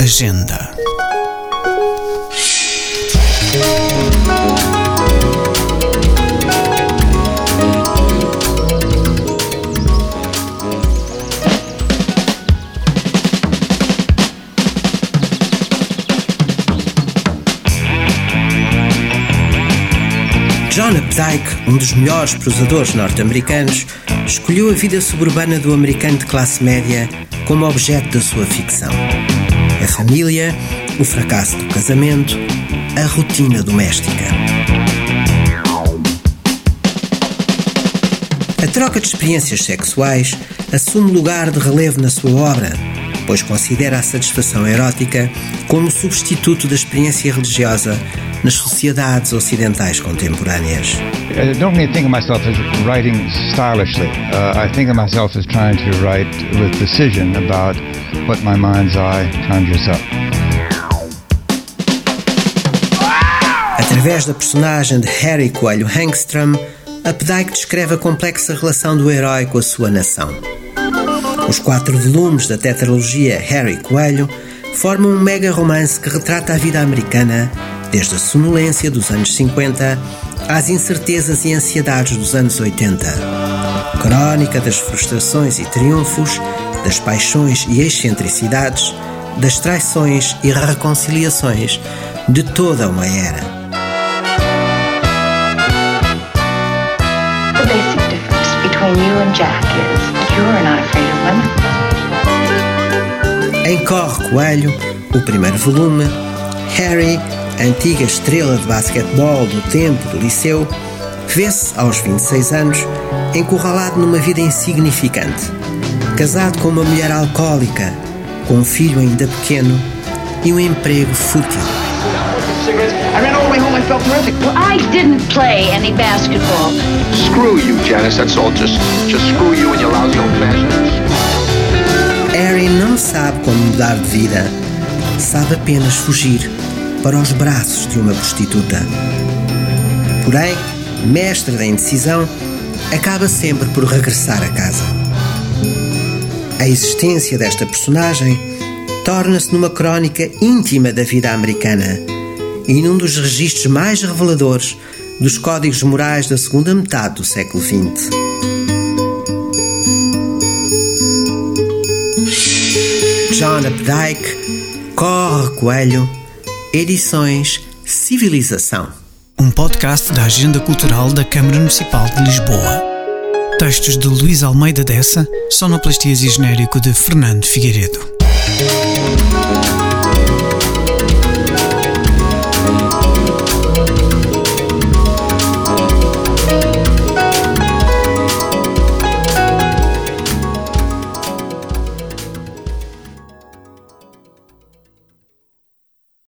Agenda. John Updike, um dos melhores prosadores norte-americanos, escolheu a vida suburbana do americano de classe média como objeto da sua ficção. Família, o fracasso do casamento, a rotina doméstica. A troca de experiências sexuais assume lugar de relevo na sua obra, pois considera a satisfação erótica como substituto da experiência religiosa nas sociedades ocidentais contemporâneas. I don't really think of myself as writing stylishly. Uh, I think of myself as trying to write with precision about what my mind's eye conjures up. Através da personagem de Harry Coelho Hangstrom, Updike descreve a complexa relação do herói com a sua nação. Os quatro volumes da tetralogia Harry Coelho formam um mega romance que retrata a vida americana desde a sonolência dos anos 50 às incertezas e ansiedades dos anos 80. Crónica das frustrações e triunfos, das paixões e excentricidades, das traições e reconciliações de toda uma era. Em Corre Coelho, o primeiro volume, Harry antiga estrela de basquetebol do tempo do liceu, vê-se, aos 26 anos, encurralado numa vida insignificante, casado com uma mulher alcoólica, com um filho ainda pequeno e um emprego fútil. I ran all the way home. I felt terrific. Well, I didn't play any basketball. Screw you, Janice. That's all. Just, just screw you and your lousy old fashions. Harry não sabe como mudar de vida, sabe apenas fugir para os braços de uma prostituta. Porém, mestre da indecisão, acaba sempre por regressar a casa. A existência desta personagem torna-se numa crónica íntima da vida americana e num dos registros mais reveladores dos códigos morais da segunda metade do século XX. John Updike, Corre Coelho, Edições Civilização. Um podcast da Agenda Cultural da Câmara Municipal de Lisboa. Textos de Luís Almeida Dessa, sonoplastias e genérico de Fernando Figueiredo.